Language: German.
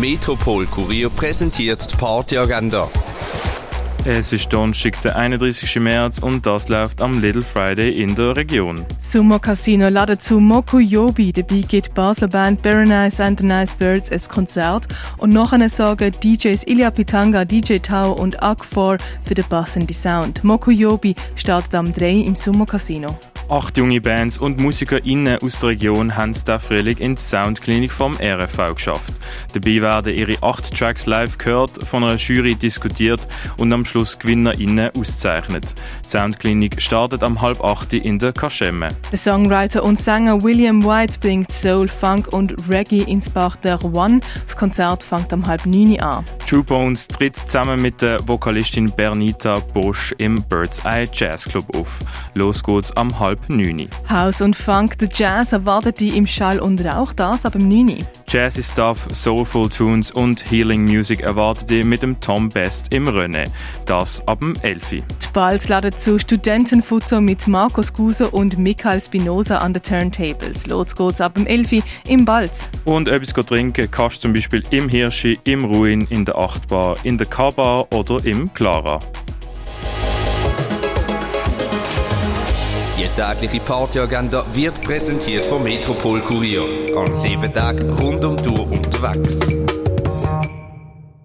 Metropol Kurier präsentiert die Partyagenda. Es ist Donnerstag, der 31. März und das läuft am Little Friday in der Region. Summer Casino ladet zu Mokuyobi. Dabei gibt Basler Band Berenice and the Nice Birds ein Konzert und nachher sorgen DJs Ilya Pitanga, DJ Tau und Ak4 für den passenden Sound. Mokuyobi startet am 3 im Summer Casino. Acht junge Bands und MusikerInnen aus der Region haben es der Frühling in die Soundklinik vom RFV geschafft. Dabei werden ihre acht Tracks live gehört, von einer Jury diskutiert und am Schluss GewinnerInnen ausgezeichnet. Die Soundklinik startet am halb acht in der Kaschemme. Der Songwriter und Sänger William White bringt Soul, Funk und Reggae ins Bach der One. Das Konzert fängt am halb neun an. True Bones tritt zusammen mit der Vokalistin Bernita Bosch im Bird's Eye Jazz Club auf. Los geht's am halb neun. House und Funk, der Jazz erwartet die im Schall und Rauch, das ab dem 9. Jazzy Stuff, Soulful Tunes und Healing Music erwartet ihr mit dem Tom Best im Rennen. Das ab dem 11. Die Balz laden zu Studentenfutter mit Markus Guse und Michael Spinoza an den Turntables. Los geht's ab dem 11. im Balz. Und etwas trinken kannst du zum Beispiel im Hirschi, im Ruin, in der Achtbar, in der K-Bar oder im Clara. Tägliche Partyagenda wird präsentiert vom Metropol Kurier. An sieben Tagen rund um Uhr unterwegs.